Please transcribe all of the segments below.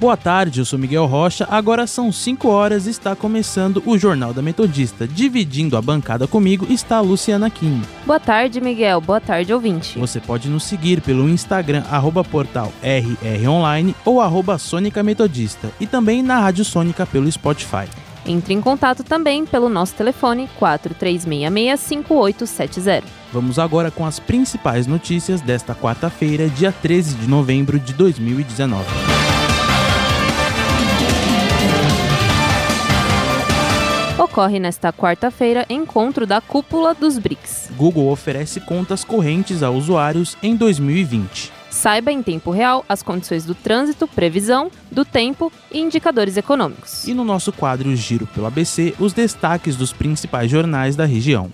Boa tarde, eu sou Miguel Rocha. Agora são 5 horas e está começando o Jornal da Metodista. Dividindo a bancada comigo está a Luciana Kim. Boa tarde, Miguel. Boa tarde, ouvinte. Você pode nos seguir pelo Instagram, arroba portal RROnline ou arroba Sônica Metodista e também na Rádio Sônica pelo Spotify. Entre em contato também pelo nosso telefone 4366-5870. Vamos agora com as principais notícias desta quarta-feira, dia 13 de novembro de 2019. Ocorre nesta quarta-feira encontro da cúpula dos BRICS. Google oferece contas correntes a usuários em 2020. Saiba em tempo real as condições do trânsito, previsão do tempo e indicadores econômicos. E no nosso quadro Giro pelo ABC, os destaques dos principais jornais da região.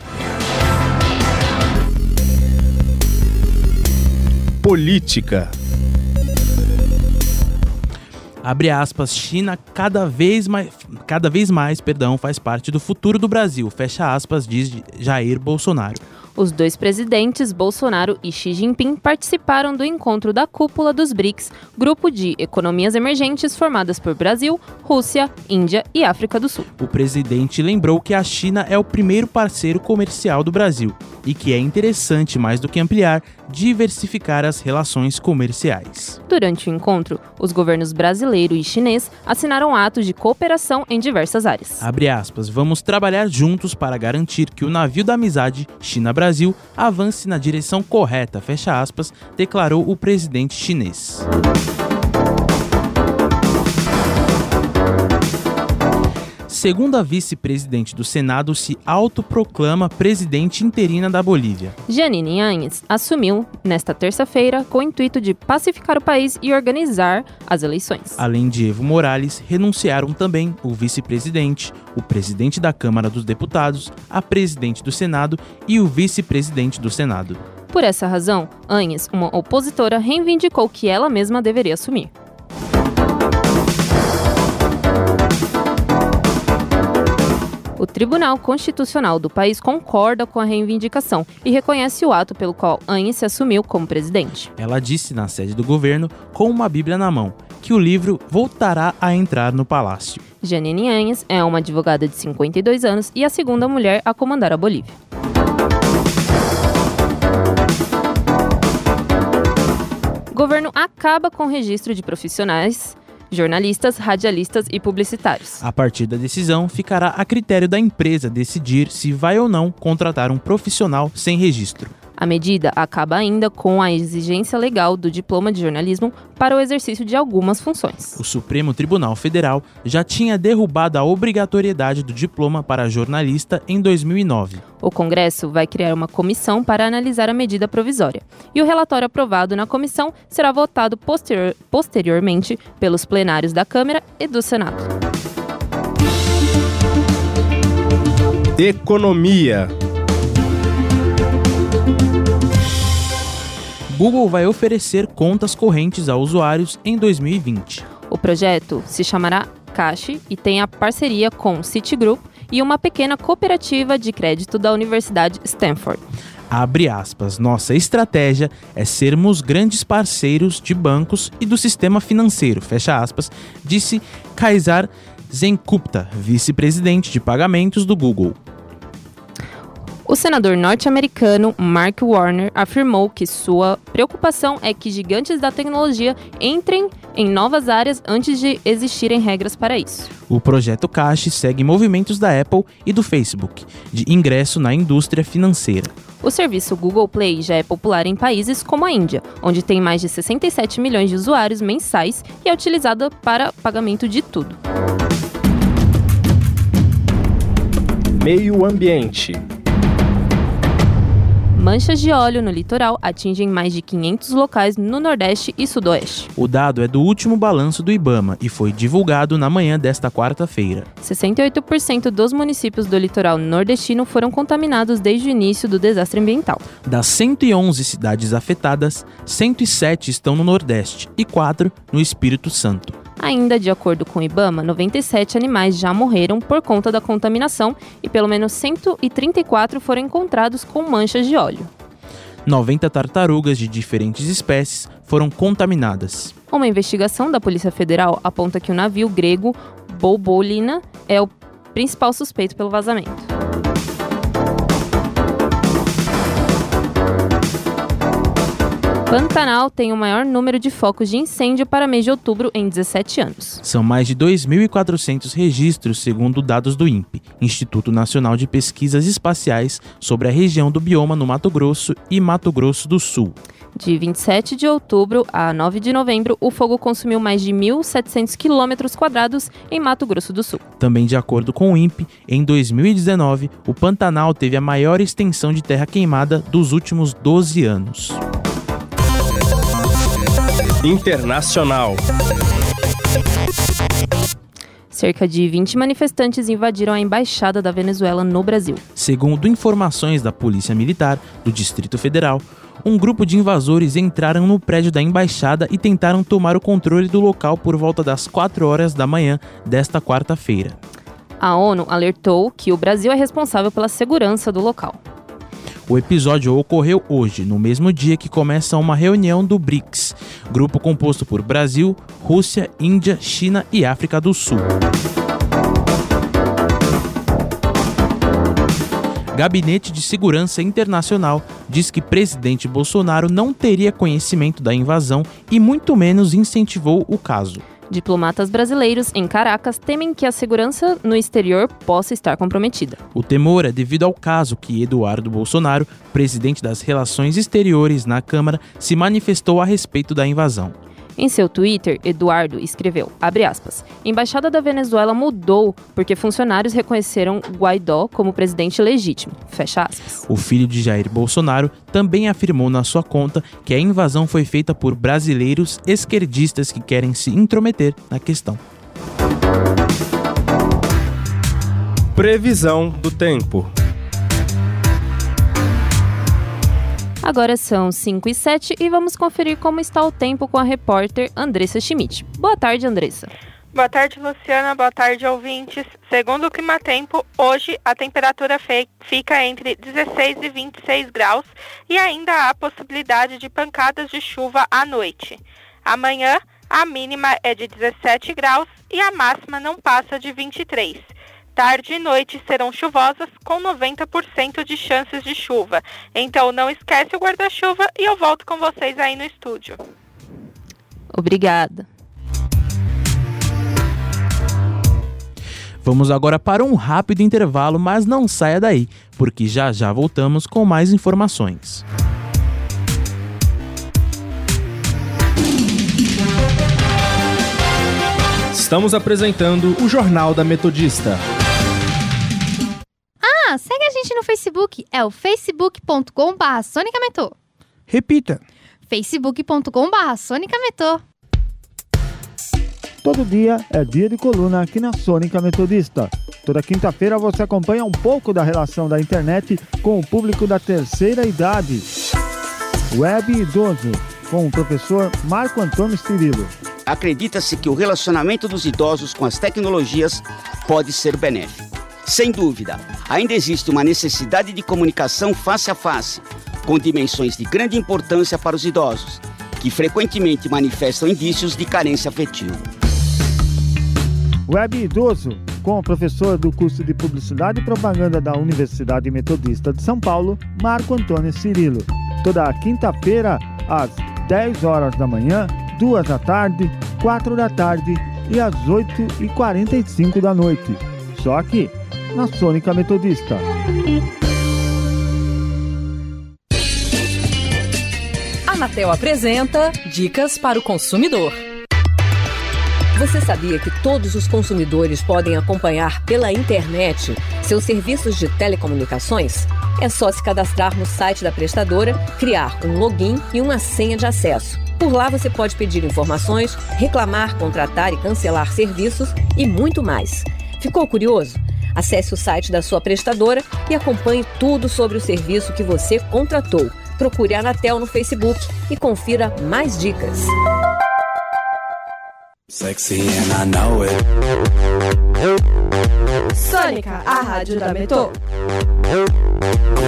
Política. Abre aspas, China cada vez mais, cada vez mais, perdão, faz parte do futuro do Brasil. Fecha aspas, diz Jair Bolsonaro. Os dois presidentes, Bolsonaro e Xi Jinping, participaram do encontro da cúpula dos BRICS, grupo de economias emergentes formadas por Brasil, Rússia, Índia e África do Sul. O presidente lembrou que a China é o primeiro parceiro comercial do Brasil e que é interessante, mais do que ampliar, diversificar as relações comerciais. Durante o encontro, os governos brasileiro e chinês assinaram atos de cooperação em diversas áreas. Abre aspas, vamos trabalhar juntos para garantir que o navio da amizade China-Brasil avance na direção correta, fecha aspas, declarou o presidente chinês. Segunda vice-presidente do Senado se autoproclama presidente interina da Bolívia. Janine Áñez assumiu nesta terça-feira com o intuito de pacificar o país e organizar as eleições. Além de Evo Morales, renunciaram também o vice-presidente, o presidente da Câmara dos Deputados, a presidente do Senado e o vice-presidente do Senado. Por essa razão, Áñez, uma opositora, reivindicou que ela mesma deveria assumir. O Tribunal Constitucional do país concorda com a reivindicação e reconhece o ato pelo qual Anne se assumiu como presidente. Ela disse na sede do governo, com uma Bíblia na mão, que o livro voltará a entrar no palácio. Janine Anhes é uma advogada de 52 anos e a segunda mulher a comandar a Bolívia. O governo acaba com o registro de profissionais jornalistas, radialistas e publicitários. A partir da decisão, ficará a critério da empresa decidir se vai ou não contratar um profissional sem registro. A medida acaba ainda com a exigência legal do diploma de jornalismo para o exercício de algumas funções. O Supremo Tribunal Federal já tinha derrubado a obrigatoriedade do diploma para jornalista em 2009. O Congresso vai criar uma comissão para analisar a medida provisória, e o relatório aprovado na comissão será votado posterior, posteriormente pelos plenários da Câmara e do Senado. Economia. Google vai oferecer contas correntes a usuários em 2020. O projeto se chamará Cash e tem a parceria com Citigroup e uma pequena cooperativa de crédito da Universidade Stanford. Abre aspas, nossa estratégia é sermos grandes parceiros de bancos e do sistema financeiro, fecha aspas, disse Kaysar Zenkupta, vice-presidente de pagamentos do Google. O senador norte-americano Mark Warner afirmou que sua preocupação é que gigantes da tecnologia entrem em novas áreas antes de existirem regras para isso. O projeto Cash segue movimentos da Apple e do Facebook de ingresso na indústria financeira. O serviço Google Play já é popular em países como a Índia, onde tem mais de 67 milhões de usuários mensais e é utilizado para pagamento de tudo. Meio Ambiente. Manchas de óleo no litoral atingem mais de 500 locais no Nordeste e Sudoeste. O dado é do último balanço do Ibama e foi divulgado na manhã desta quarta-feira. 68% dos municípios do litoral nordestino foram contaminados desde o início do desastre ambiental. Das 111 cidades afetadas, 107 estão no Nordeste e 4 no Espírito Santo. Ainda de acordo com o IBAMA, 97 animais já morreram por conta da contaminação e pelo menos 134 foram encontrados com manchas de óleo. 90 tartarugas de diferentes espécies foram contaminadas. Uma investigação da Polícia Federal aponta que o navio grego Bobolina é o principal suspeito pelo vazamento. Pantanal tem o maior número de focos de incêndio para mês de outubro em 17 anos. São mais de 2.400 registros, segundo dados do INPE, Instituto Nacional de Pesquisas Espaciais, sobre a região do bioma no Mato Grosso e Mato Grosso do Sul. De 27 de outubro a 9 de novembro, o fogo consumiu mais de 1.700 quilômetros quadrados em Mato Grosso do Sul. Também de acordo com o INPE, em 2019, o Pantanal teve a maior extensão de terra queimada dos últimos 12 anos. Internacional. Cerca de 20 manifestantes invadiram a embaixada da Venezuela no Brasil. Segundo informações da Polícia Militar do Distrito Federal, um grupo de invasores entraram no prédio da embaixada e tentaram tomar o controle do local por volta das 4 horas da manhã desta quarta-feira. A ONU alertou que o Brasil é responsável pela segurança do local. O episódio ocorreu hoje, no mesmo dia que começa uma reunião do BRICS, grupo composto por Brasil, Rússia, Índia, China e África do Sul. Gabinete de Segurança Internacional diz que presidente Bolsonaro não teria conhecimento da invasão e muito menos incentivou o caso. Diplomatas brasileiros em Caracas temem que a segurança no exterior possa estar comprometida. O temor é devido ao caso que Eduardo Bolsonaro, presidente das Relações Exteriores na Câmara, se manifestou a respeito da invasão. Em seu Twitter, Eduardo escreveu, aspas, Embaixada da Venezuela mudou porque funcionários reconheceram Guaidó como presidente legítimo, fecha aspas. O filho de Jair Bolsonaro também afirmou na sua conta que a invasão foi feita por brasileiros esquerdistas que querem se intrometer na questão. Previsão do tempo. Agora são 5 e 7 e vamos conferir como está o tempo com a repórter Andressa Schmidt. Boa tarde, Andressa. Boa tarde, Luciana. Boa tarde, ouvintes. Segundo o Clima Tempo, hoje a temperatura fica entre 16 e 26 graus e ainda há possibilidade de pancadas de chuva à noite. Amanhã, a mínima é de 17 graus e a máxima não passa de 23. Tarde e noite serão chuvosas com 90% de chances de chuva. Então não esquece o guarda-chuva e eu volto com vocês aí no estúdio. Obrigada. Vamos agora para um rápido intervalo, mas não saia daí, porque já já voltamos com mais informações. Estamos apresentando o Jornal da Metodista segue a gente no Facebook. É o facebook.com.br sonicametô. Repita. facebook.com.br sonicametô. Todo dia é dia de coluna aqui na Sônica Metodista. Toda quinta-feira você acompanha um pouco da relação da internet com o público da terceira idade. Web Idoso, com o professor Marco Antônio Cirilo. Acredita-se que o relacionamento dos idosos com as tecnologias pode ser benéfico. Sem dúvida, ainda existe uma necessidade de comunicação face a face, com dimensões de grande importância para os idosos, que frequentemente manifestam indícios de carência afetiva. Web Idoso, com o professor do curso de Publicidade e Propaganda da Universidade Metodista de São Paulo, Marco Antônio Cirilo. Toda quinta-feira, às 10 horas da manhã, 2 da tarde, 4 da tarde e às 8h45 da noite. Só aqui na Sônica Metodista. Anatel apresenta Dicas para o Consumidor. Você sabia que todos os consumidores podem acompanhar pela internet seus serviços de telecomunicações? É só se cadastrar no site da prestadora, criar um login e uma senha de acesso. Por lá você pode pedir informações, reclamar, contratar e cancelar serviços e muito mais. Ficou curioso? Acesse o site da sua prestadora e acompanhe tudo sobre o serviço que você contratou. Procure a Anatel no Facebook e confira mais dicas. Sexy and I know it. Sônica, a rádio da Metô.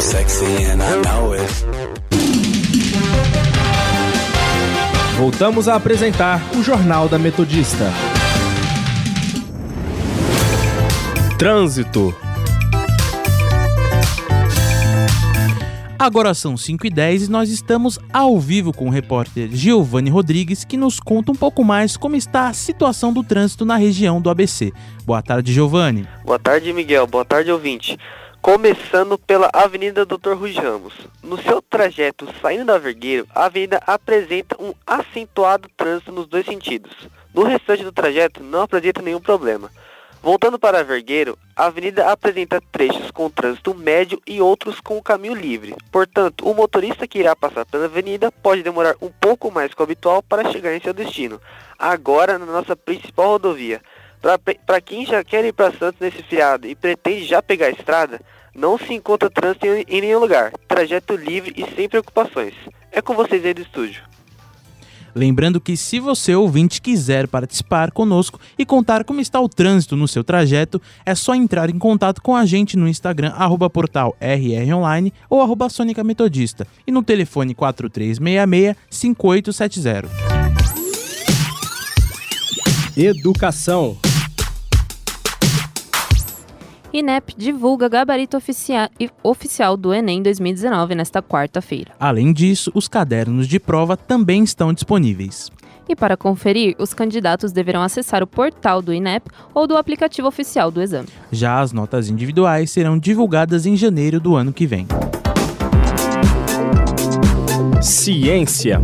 Sexy and I know it. Voltamos a apresentar o Jornal da Metodista. Trânsito. Agora são 5 e 10 e nós estamos ao vivo com o repórter Giovanni Rodrigues, que nos conta um pouco mais como está a situação do trânsito na região do ABC. Boa tarde, Giovanni. Boa tarde, Miguel. Boa tarde, ouvinte. Começando pela Avenida Dr. Rui Ramos. No seu trajeto saindo da Vergueiro, a avenida apresenta um acentuado trânsito nos dois sentidos. No restante do trajeto, não apresenta nenhum problema. Voltando para Vergueiro, a avenida apresenta trechos com trânsito médio e outros com caminho livre. Portanto, o motorista que irá passar pela avenida pode demorar um pouco mais que o habitual para chegar em seu destino. Agora, na nossa principal rodovia. Para quem já quer ir para Santos nesse feriado e pretende já pegar a estrada, não se encontra trânsito em, em nenhum lugar. Trajeto livre e sem preocupações. É com vocês aí do estúdio. Lembrando que se você ouvinte quiser participar conosco e contar como está o trânsito no seu trajeto, é só entrar em contato com a gente no Instagram arroba portal rronline ou arroba Metodista e no telefone 4366-5870. Educação. INEP divulga gabarito oficia oficial do Enem 2019 nesta quarta-feira. Além disso, os cadernos de prova também estão disponíveis. E para conferir, os candidatos deverão acessar o portal do INEP ou do aplicativo oficial do exame. Já as notas individuais serão divulgadas em janeiro do ano que vem. Ciência.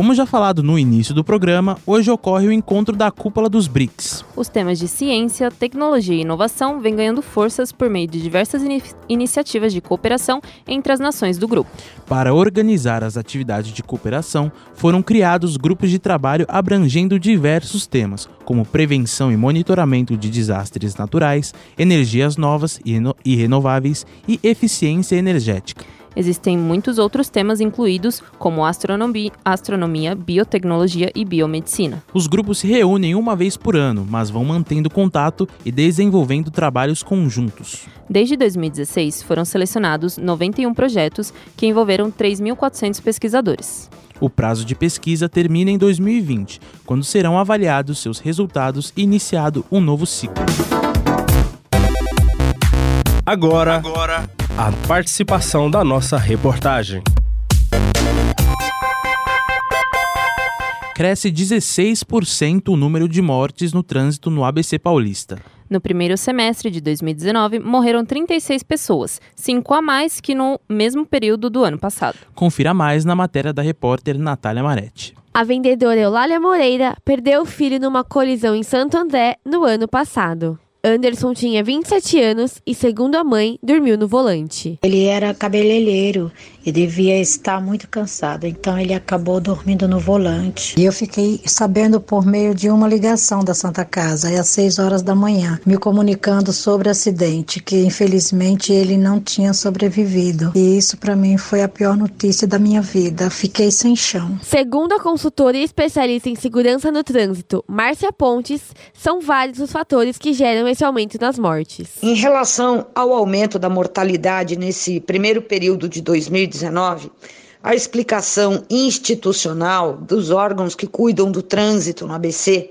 Como já falado no início do programa, hoje ocorre o encontro da cúpula dos BRICS. Os temas de ciência, tecnologia e inovação vêm ganhando forças por meio de diversas in iniciativas de cooperação entre as nações do grupo. Para organizar as atividades de cooperação, foram criados grupos de trabalho abrangendo diversos temas, como prevenção e monitoramento de desastres naturais, energias novas e renováveis e eficiência energética. Existem muitos outros temas incluídos, como astronomia, astronomia, biotecnologia e biomedicina. Os grupos se reúnem uma vez por ano, mas vão mantendo contato e desenvolvendo trabalhos conjuntos. Desde 2016, foram selecionados 91 projetos que envolveram 3.400 pesquisadores. O prazo de pesquisa termina em 2020, quando serão avaliados seus resultados e iniciado um novo ciclo. Agora, Agora a participação da nossa reportagem. Cresce 16% o número de mortes no trânsito no ABC Paulista. No primeiro semestre de 2019, morreram 36 pessoas, cinco a mais que no mesmo período do ano passado. Confira mais na matéria da repórter Natália Maretti. A vendedora Eulália Moreira perdeu o filho numa colisão em Santo André no ano passado. Anderson tinha 27 anos e, segundo a mãe, dormiu no volante. Ele era cabeleireiro e devia estar muito cansado, então ele acabou dormindo no volante. E eu fiquei sabendo por meio de uma ligação da Santa Casa, às 6 horas da manhã, me comunicando sobre o acidente, que infelizmente ele não tinha sobrevivido. E isso para mim foi a pior notícia da minha vida. Fiquei sem chão. Segundo a consultora e especialista em segurança no trânsito, Márcia Pontes, são vários os fatores que geram esse aumento mortes. Em relação ao aumento da mortalidade nesse primeiro período de 2019, a explicação institucional dos órgãos que cuidam do trânsito no ABC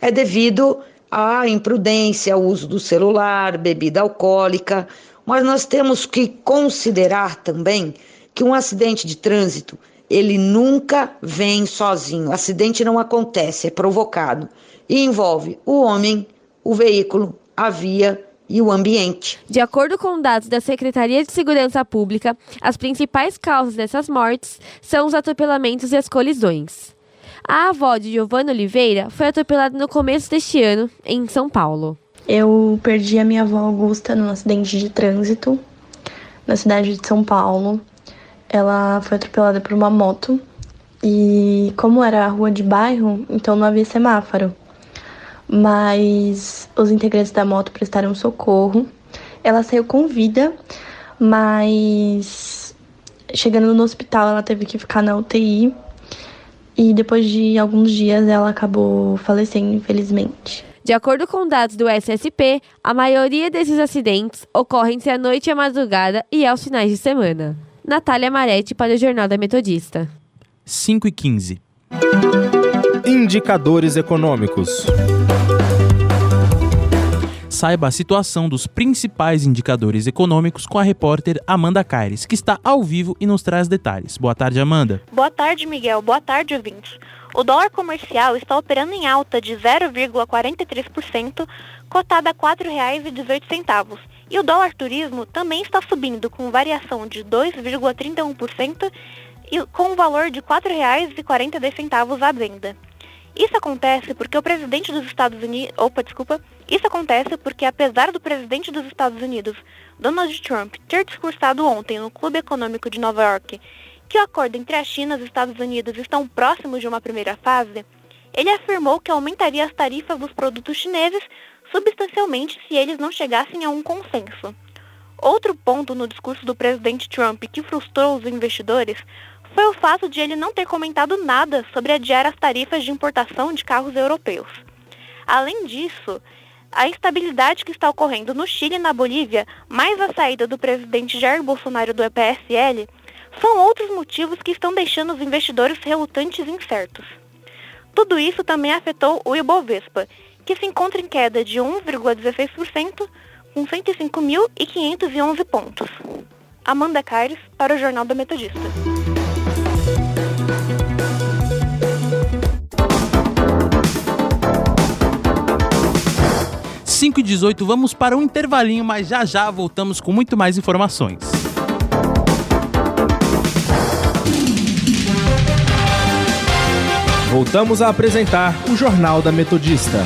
é devido à imprudência, ao uso do celular, bebida alcoólica, mas nós temos que considerar também que um acidente de trânsito ele nunca vem sozinho. O acidente não acontece, é provocado e envolve o homem, o veículo, a via e o ambiente. De acordo com dados da Secretaria de Segurança Pública, as principais causas dessas mortes são os atropelamentos e as colisões. A avó de Giovanna Oliveira foi atropelada no começo deste ano, em São Paulo. Eu perdi a minha avó Augusta num acidente de trânsito na cidade de São Paulo. Ela foi atropelada por uma moto e, como era a rua de bairro, então não havia semáforo mas os integrantes da moto prestaram socorro. Ela saiu com vida, mas chegando no hospital ela teve que ficar na UTI. e depois de alguns dias ela acabou falecendo, infelizmente. De acordo com dados do SSP, a maioria desses acidentes ocorrem entre a noite e a madrugada e aos finais de semana. Natália Maretti para o Jornal da Metodista. 5 e 15. Indicadores econômicos. Saiba a situação dos principais indicadores econômicos com a repórter Amanda Caires, que está ao vivo e nos traz detalhes. Boa tarde, Amanda. Boa tarde, Miguel. Boa tarde, ouvintes. O dólar comercial está operando em alta de 0,43%, cotado a R$ 4,18. E o dólar turismo também está subindo, com variação de 2,31% e com o valor de R$ 4,40 à venda. Isso acontece porque o presidente dos Estados Unidos, opa, desculpa, isso acontece porque apesar do presidente dos Estados Unidos, Donald Trump, ter discursado ontem no Clube Econômico de Nova York que o acordo entre a China e os Estados Unidos estão próximos de uma primeira fase, ele afirmou que aumentaria as tarifas dos produtos chineses substancialmente se eles não chegassem a um consenso. Outro ponto no discurso do presidente Trump que frustrou os investidores foi o fato de ele não ter comentado nada sobre adiar as tarifas de importação de carros europeus. Além disso, a instabilidade que está ocorrendo no Chile e na Bolívia, mais a saída do presidente Jair Bolsonaro do EPSL, são outros motivos que estão deixando os investidores relutantes e incertos. Tudo isso também afetou o Ibovespa, que se encontra em queda de 1,16%, com 105.511 pontos. Amanda Caires, para o Jornal da Metodista. 5 e 18, vamos para um intervalinho, mas já já voltamos com muito mais informações. Voltamos a apresentar o Jornal da Metodista.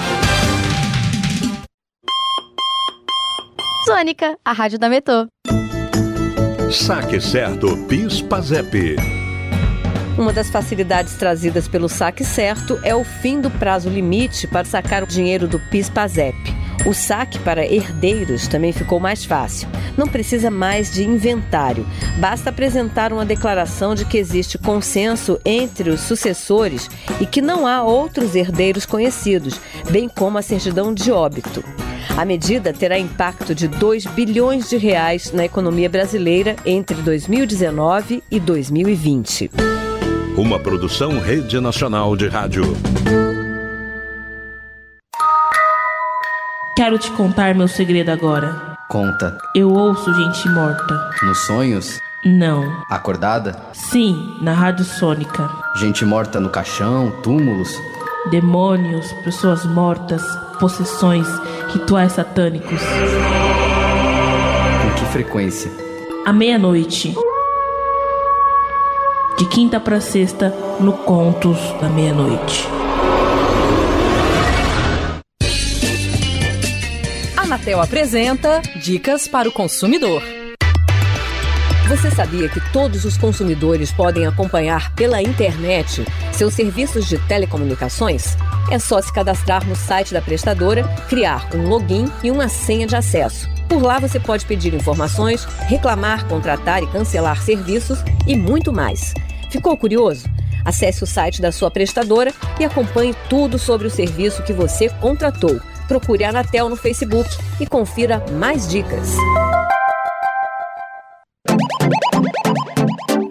Sônica, a rádio da Metô. Saque Certo PIS PASEP. Uma das facilidades trazidas pelo saque certo é o fim do prazo limite para sacar o dinheiro do PIS-PASEP. O saque para herdeiros também ficou mais fácil. Não precisa mais de inventário. Basta apresentar uma declaração de que existe consenso entre os sucessores e que não há outros herdeiros conhecidos, bem como a certidão de óbito. A medida terá impacto de 2 bilhões de reais na economia brasileira entre 2019 e 2020. Uma produção Rede Nacional de Rádio. Quero te contar meu segredo agora. Conta. Eu ouço gente morta. Nos sonhos? Não. Acordada? Sim, na rádio sônica. Gente morta no caixão, túmulos? Demônios, pessoas mortas, possessões, rituais satânicos. Com que frequência? À meia-noite. De quinta para sexta, no Contos da Meia-Noite. Anatel apresenta Dicas para o Consumidor. Você sabia que todos os consumidores podem acompanhar pela internet seus serviços de telecomunicações? É só se cadastrar no site da prestadora, criar um login e uma senha de acesso. Por lá você pode pedir informações, reclamar, contratar e cancelar serviços e muito mais. Ficou curioso? Acesse o site da sua prestadora e acompanhe tudo sobre o serviço que você contratou procure a Anatel no Facebook e confira mais dicas.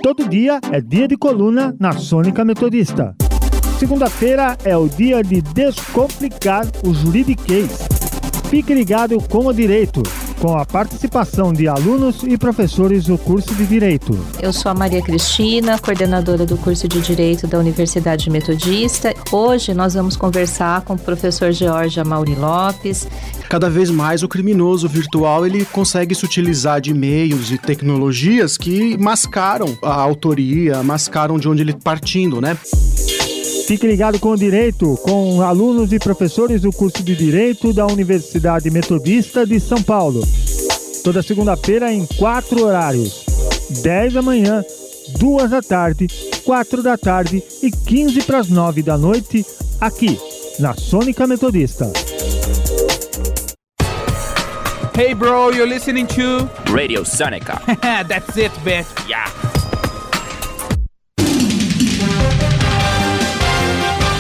Todo dia é dia de coluna na Sônica Metodista. Segunda-feira é o dia de descomplicar o juridiquês. Fique ligado com o direito com a participação de alunos e professores do curso de Direito. Eu sou a Maria Cristina, coordenadora do curso de Direito da Universidade Metodista. Hoje nós vamos conversar com o professor George Amauri Lopes. Cada vez mais o criminoso virtual ele consegue se utilizar de meios e tecnologias que mascaram a autoria, mascaram de onde ele está partindo, né? Fique ligado com o Direito, com alunos e professores do curso de Direito da Universidade Metodista de São Paulo. Toda segunda-feira em quatro horários: 10 da manhã, 2 da tarde, 4 da tarde e 15 para as 9 da noite, aqui na Sônica Metodista. Hey bro, you're listening to Radio Sonica. That's it, bitch. Yeah.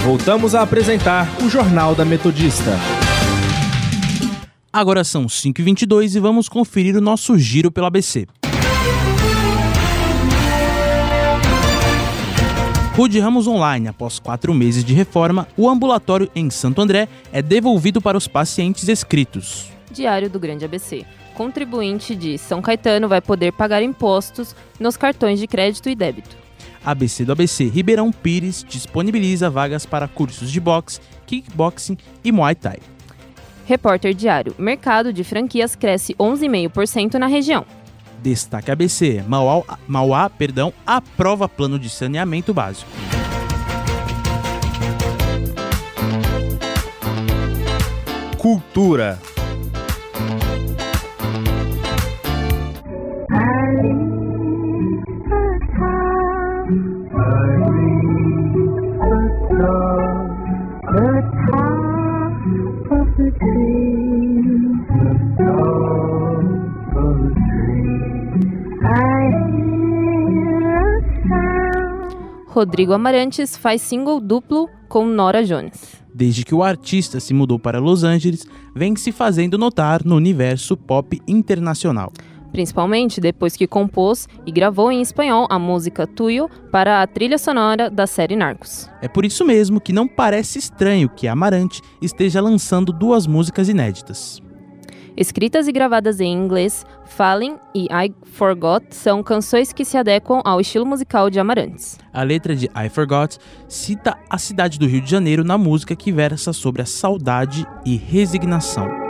Voltamos a apresentar o Jornal da Metodista. Agora são 5h22 e vamos conferir o nosso giro pelo ABC. Rude Ramos Online, após quatro meses de reforma, o ambulatório em Santo André é devolvido para os pacientes inscritos. Diário do Grande ABC. Contribuinte de São Caetano vai poder pagar impostos nos cartões de crédito e débito. ABC do ABC Ribeirão Pires disponibiliza vagas para cursos de boxe, kickboxing e muay thai. Repórter Diário. Mercado de franquias cresce 11,5% na região. Destaque ABC, Mauá, Mauá perdão, aprova plano de saneamento básico. Cultura. Rodrigo Amarantes faz single duplo com Nora Jones. Desde que o artista se mudou para Los Angeles, vem se fazendo notar no universo pop internacional. Principalmente depois que compôs e gravou em espanhol a música Tuyo para a trilha sonora da série Narcos. É por isso mesmo que não parece estranho que Amarante esteja lançando duas músicas inéditas. Escritas e gravadas em inglês, Falling e I Forgot são canções que se adequam ao estilo musical de Amarantes. A letra de I Forgot cita a cidade do Rio de Janeiro na música que versa sobre a saudade e resignação.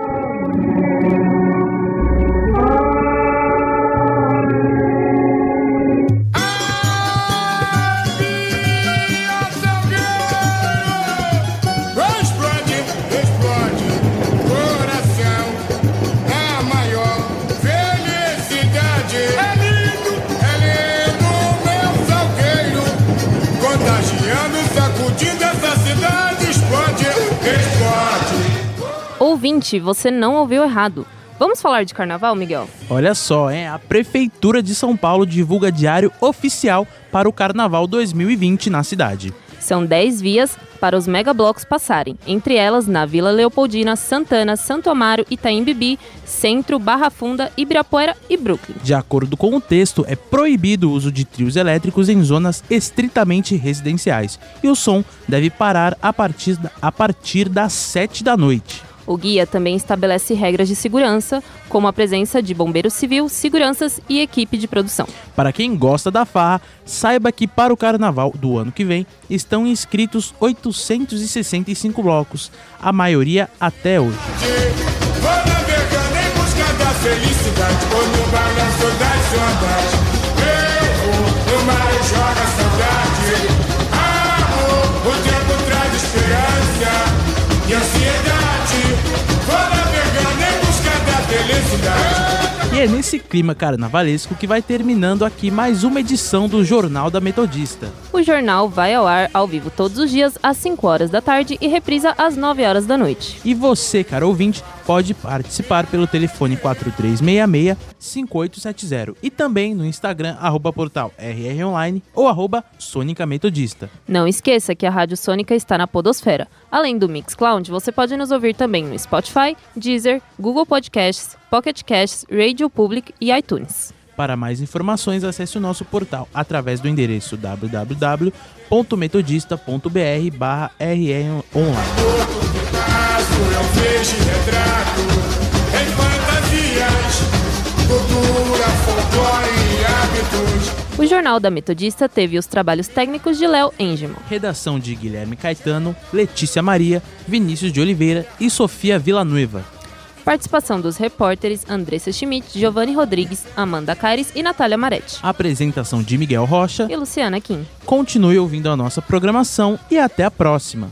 Ouvinte, você não ouviu errado. Vamos falar de carnaval, Miguel? Olha só, hein? a Prefeitura de São Paulo divulga diário oficial para o Carnaval 2020 na cidade. São 10 vias para os megablocos passarem, entre elas na Vila Leopoldina, Santana, Santo Amaro, Itaim Bibi, Centro, Barra Funda, Ibirapuera e Brooklyn. De acordo com o texto, é proibido o uso de trios elétricos em zonas estritamente residenciais e o som deve parar a partir, da, a partir das 7 da noite. O guia também estabelece regras de segurança, como a presença de bombeiro civil, seguranças e equipe de produção. Para quem gosta da farra, saiba que para o carnaval do ano que vem estão inscritos 865 blocos, a maioria até hoje. Em busca da E é nesse clima carnavalesco que vai terminando aqui mais uma edição do Jornal da Metodista. O jornal vai ao ar ao vivo todos os dias às 5 horas da tarde e reprisa às 9 horas da noite. E você, caro ouvinte, pode participar pelo telefone 4366-5870 e também no Instagram, arroba portal rronline ou arroba Sônica Metodista. Não esqueça que a Rádio Sônica está na Podosfera. Além do Mixcloud, você pode nos ouvir também no Spotify, Deezer, Google Podcasts, Pocket Casts, Radio Public e iTunes. Para mais informações, acesse o nosso portal através do endereço www.metodista.br barra rronline. Passo eu vejo retrato em fantasias, cultura, folclore e hábitos. O Jornal da Metodista teve os trabalhos técnicos de Léo Engelman. Redação de Guilherme Caetano, Letícia Maria, Vinícius de Oliveira e Sofia Villanueva. Participação dos repórteres Andressa Schmidt, Giovanni Rodrigues, Amanda Caires e Natália Maretti. Apresentação de Miguel Rocha e Luciana Kim. Continue ouvindo a nossa programação e até a próxima.